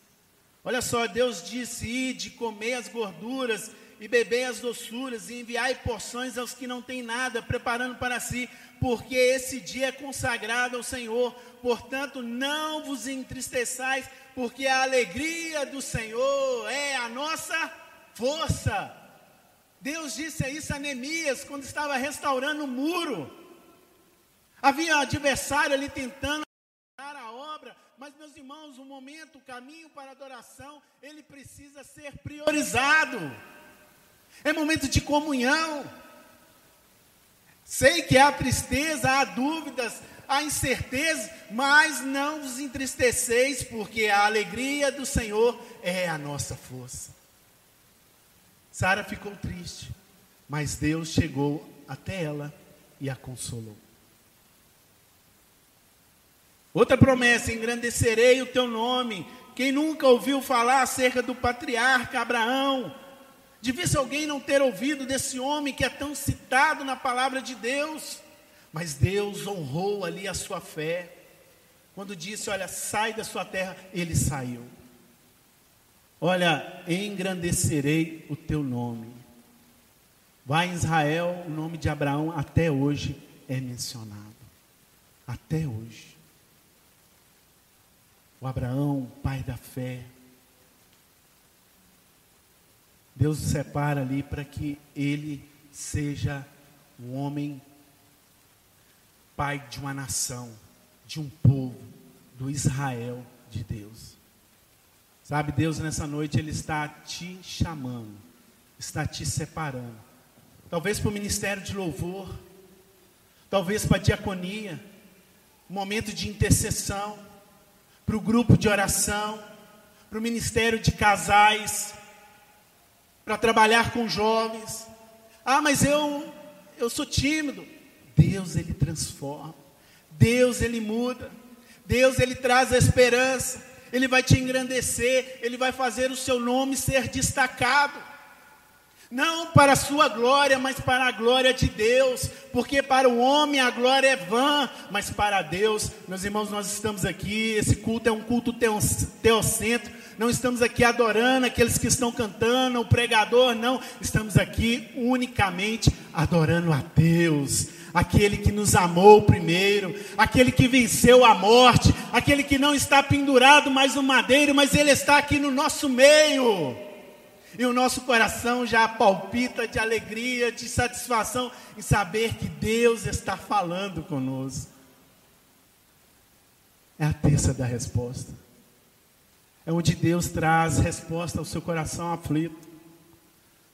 Olha só, Deus disse: Ide, comer as gorduras e beber as doçuras, e enviai porções aos que não têm nada, preparando para si, porque esse dia é consagrado ao Senhor. Portanto, não vos entristeçais, porque a alegria do Senhor é a nossa força. Deus disse isso a Neemias quando estava restaurando o muro. Havia um adversário ali tentando a obra, mas meus irmãos, o momento, o caminho para a adoração, ele precisa ser priorizado. É momento de comunhão. Sei que há tristeza, há dúvidas, há incerteza, mas não vos entristeceis, porque a alegria do Senhor é a nossa força. Sara ficou triste, mas Deus chegou até ela e a consolou. Outra promessa: engrandecerei o teu nome. Quem nunca ouviu falar acerca do patriarca Abraão? Devia alguém não ter ouvido desse homem que é tão citado na palavra de Deus. Mas Deus honrou ali a sua fé. Quando disse: Olha, sai da sua terra, ele saiu. Olha, engrandecerei o teu nome. Vai em Israel, o nome de Abraão até hoje é mencionado. Até hoje. O Abraão, pai da fé. Deus o separa ali para que ele seja um homem pai de uma nação, de um povo, do Israel de Deus. Sabe, Deus nessa noite Ele está te chamando, está te separando. Talvez para o ministério de louvor, talvez para a diaconia, momento de intercessão, para o grupo de oração, para o ministério de casais, para trabalhar com jovens. Ah, mas eu eu sou tímido. Deus ele transforma. Deus ele muda. Deus ele traz a esperança. Ele vai te engrandecer, ele vai fazer o seu nome ser destacado. Não para a sua glória, mas para a glória de Deus, porque para o homem a glória é vã, mas para Deus, meus irmãos, nós estamos aqui. Esse culto é um culto teocentro, não estamos aqui adorando aqueles que estão cantando, o pregador, não, estamos aqui unicamente adorando a Deus, aquele que nos amou primeiro, aquele que venceu a morte, aquele que não está pendurado mais no madeiro, mas ele está aqui no nosso meio. E o nosso coração já palpita de alegria, de satisfação em saber que Deus está falando conosco. É a terça da resposta. É onde Deus traz resposta ao seu coração aflito.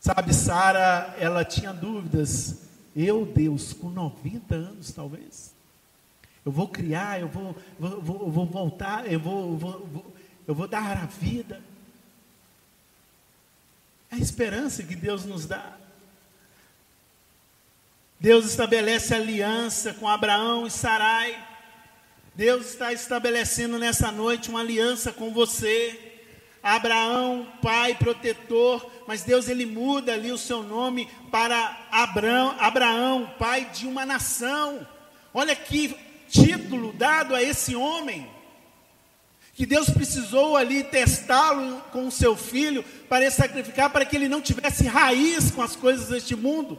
Sabe, Sara, ela tinha dúvidas. Eu, Deus, com 90 anos talvez. Eu vou criar, eu vou, vou, vou, vou voltar, eu vou, vou, eu vou dar a vida. É a esperança que Deus nos dá. Deus estabelece aliança com Abraão e Sarai. Deus está estabelecendo nessa noite uma aliança com você. Abraão, pai protetor, mas Deus ele muda ali o seu nome para Abraão, Abraão, pai de uma nação. Olha que título dado a esse homem que Deus precisou ali testá-lo com o seu filho para sacrificar, para que ele não tivesse raiz com as coisas deste mundo,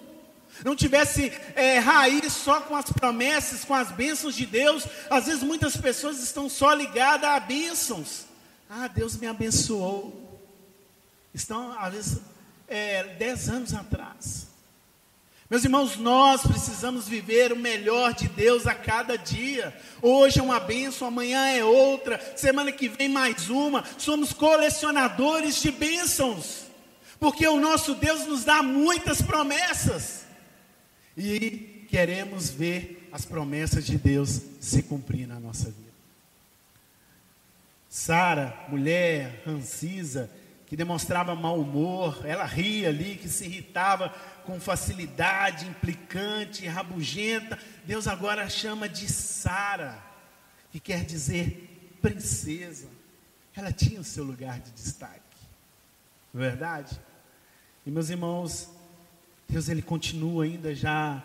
não tivesse é, raiz só com as promessas, com as bênçãos de Deus. Às vezes muitas pessoas estão só ligadas a bênçãos. Ah, Deus me abençoou. Estão, às vezes, é, dez anos atrás. Meus irmãos, nós precisamos viver o melhor de Deus a cada dia. Hoje é uma bênção, amanhã é outra, semana que vem mais uma. Somos colecionadores de bênçãos, porque o nosso Deus nos dá muitas promessas e queremos ver as promessas de Deus se cumprir na nossa vida. Sara, mulher rancisa, que demonstrava mau humor, ela ria ali, que se irritava com facilidade, implicante, rabugenta. Deus agora chama de Sara, que quer dizer princesa. Ela tinha o seu lugar de destaque. Não é verdade? E meus irmãos, Deus ele continua ainda já,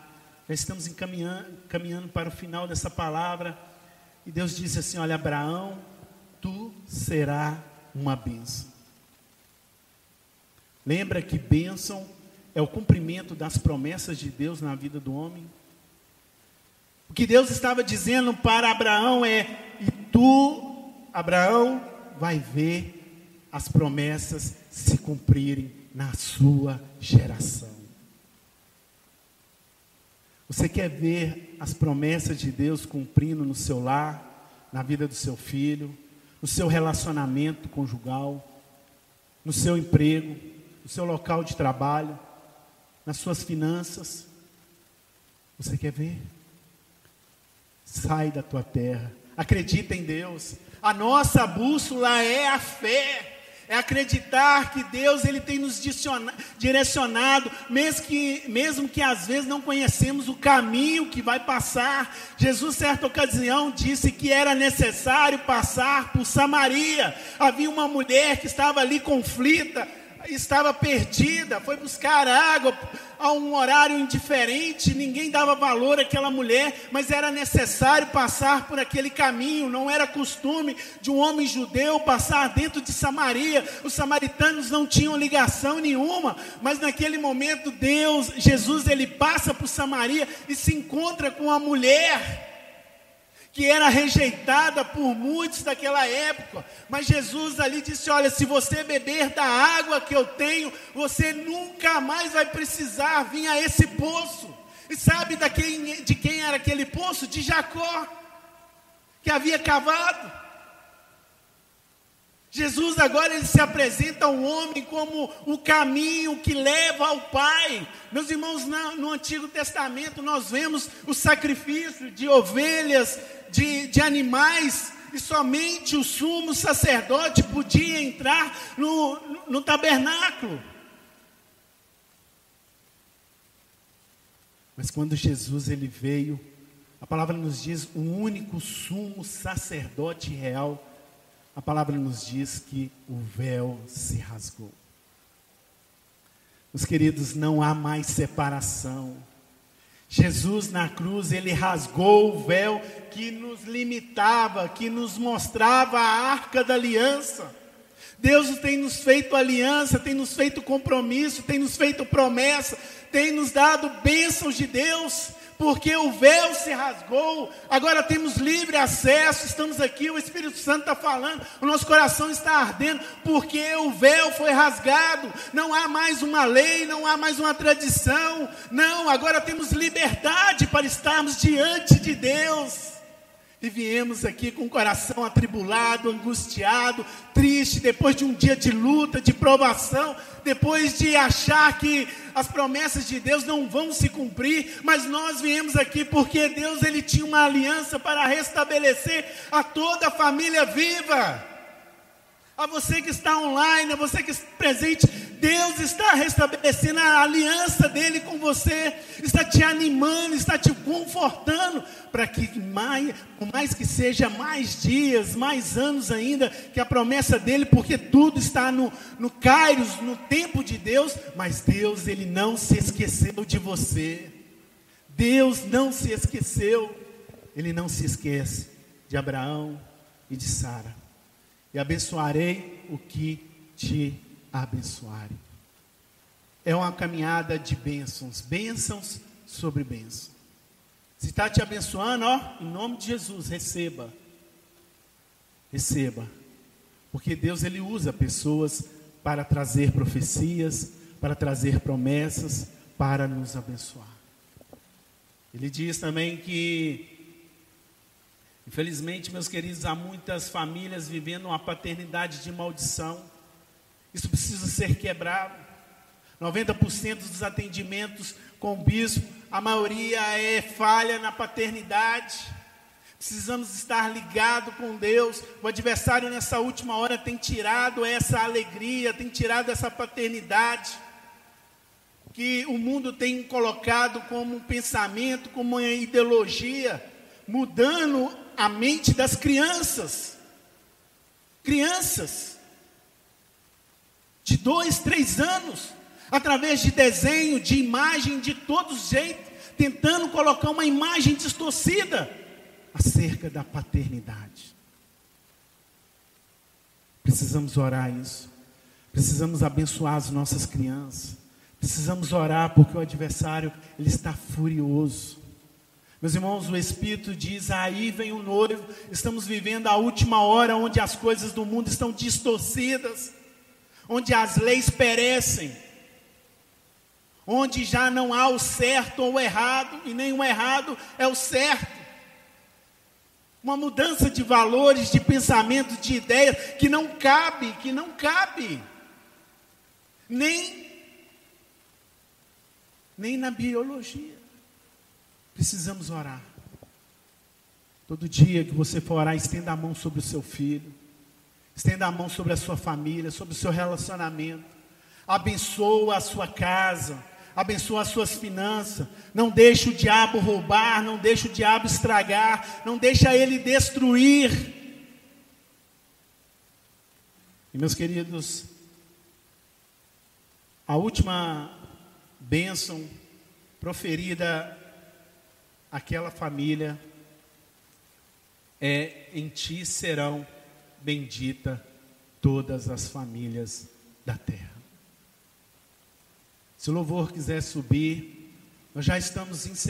já estamos encaminhando, caminhando para o final dessa palavra. E Deus disse assim: Olha, Abraão, tu será uma bênção. Lembra que bênção é o cumprimento das promessas de Deus na vida do homem. O que Deus estava dizendo para Abraão é: e tu, Abraão, vai ver as promessas se cumprirem na sua geração. Você quer ver as promessas de Deus cumprindo no seu lar, na vida do seu filho, no seu relacionamento conjugal, no seu emprego, no seu local de trabalho? nas suas finanças. Você quer ver? Sai da tua terra, acredita em Deus. A nossa bússola é a fé. É acreditar que Deus ele tem nos direcionado, mesmo que, mesmo que às vezes não conhecemos o caminho que vai passar. Jesus, certa ocasião, disse que era necessário passar por Samaria. Havia uma mulher que estava ali conflita, estava perdida, foi buscar água a um horário indiferente, ninguém dava valor àquela mulher, mas era necessário passar por aquele caminho, não era costume de um homem judeu passar dentro de Samaria. Os samaritanos não tinham ligação nenhuma, mas naquele momento Deus, Jesus, ele passa por Samaria e se encontra com a mulher que era rejeitada por muitos daquela época. Mas Jesus ali disse: Olha, se você beber da água que eu tenho, você nunca mais vai precisar vir a esse poço. E sabe de quem, de quem era aquele poço? De Jacó, que havia cavado. Jesus agora ele se apresenta ao homem como o caminho que leva ao Pai. Meus irmãos, no Antigo Testamento nós vemos o sacrifício de ovelhas, de, de animais, e somente o sumo sacerdote podia entrar no, no tabernáculo. Mas quando Jesus ele veio, a palavra nos diz o único sumo sacerdote real, a palavra nos diz que o véu se rasgou. Meus queridos, não há mais separação Jesus na cruz, ele rasgou o véu que nos limitava, que nos mostrava a arca da aliança. Deus tem nos feito aliança, tem nos feito compromisso, tem nos feito promessa, tem nos dado bênçãos de Deus, porque o véu se rasgou, agora temos livre acesso, estamos aqui, o Espírito Santo está falando, o nosso coração está ardendo, porque o véu foi rasgado, não há mais uma lei, não há mais uma tradição, não, agora temos liberdade para estarmos diante de Deus. E viemos aqui com o coração atribulado, angustiado, triste, depois de um dia de luta, de provação, depois de achar que as promessas de Deus não vão se cumprir, mas nós viemos aqui porque Deus ele tinha uma aliança para restabelecer a toda a família viva. A você que está online, a você que está presente, Deus está restabelecendo a aliança dele com você, está te animando, está te confortando, para que mais, por mais que seja mais dias, mais anos ainda, que a promessa dele, porque tudo está no, no Kairos, no tempo de Deus, mas Deus, ele não se esqueceu de você. Deus não se esqueceu, ele não se esquece de Abraão e de Sara e abençoarei o que te abençoarem. É uma caminhada de bênçãos, bênçãos sobre bênçãos. Se está te abençoando, ó, em nome de Jesus, receba. Receba. Porque Deus ele usa pessoas para trazer profecias, para trazer promessas, para nos abençoar. Ele diz também que Infelizmente, meus queridos, há muitas famílias vivendo uma paternidade de maldição. Isso precisa ser quebrado. 90% dos atendimentos com o bispo, a maioria é falha na paternidade. Precisamos estar ligados com Deus. O adversário, nessa última hora, tem tirado essa alegria, tem tirado essa paternidade que o mundo tem colocado como um pensamento, como uma ideologia, mudando a mente das crianças. Crianças de dois, três anos, através de desenho, de imagem, de todos os jeitos, tentando colocar uma imagem distorcida acerca da paternidade. Precisamos orar isso. Precisamos abençoar as nossas crianças. Precisamos orar porque o adversário ele está furioso. Meus irmãos, o Espírito diz: aí vem o noivo. Estamos vivendo a última hora onde as coisas do mundo estão distorcidas, onde as leis perecem, onde já não há o certo ou o errado, e nem o errado é o certo. Uma mudança de valores, de pensamento, de ideias que não cabe, que não cabe, nem, nem na biologia. Precisamos orar. Todo dia que você for orar, estenda a mão sobre o seu filho. Estenda a mão sobre a sua família, sobre o seu relacionamento. Abençoa a sua casa. Abençoa as suas finanças. Não deixe o diabo roubar, não deixe o diabo estragar, não deixa ele destruir. E meus queridos, a última bênção proferida aquela família é em ti serão bendita todas as famílias da terra. Se o louvor quiser subir, nós já estamos encerrando.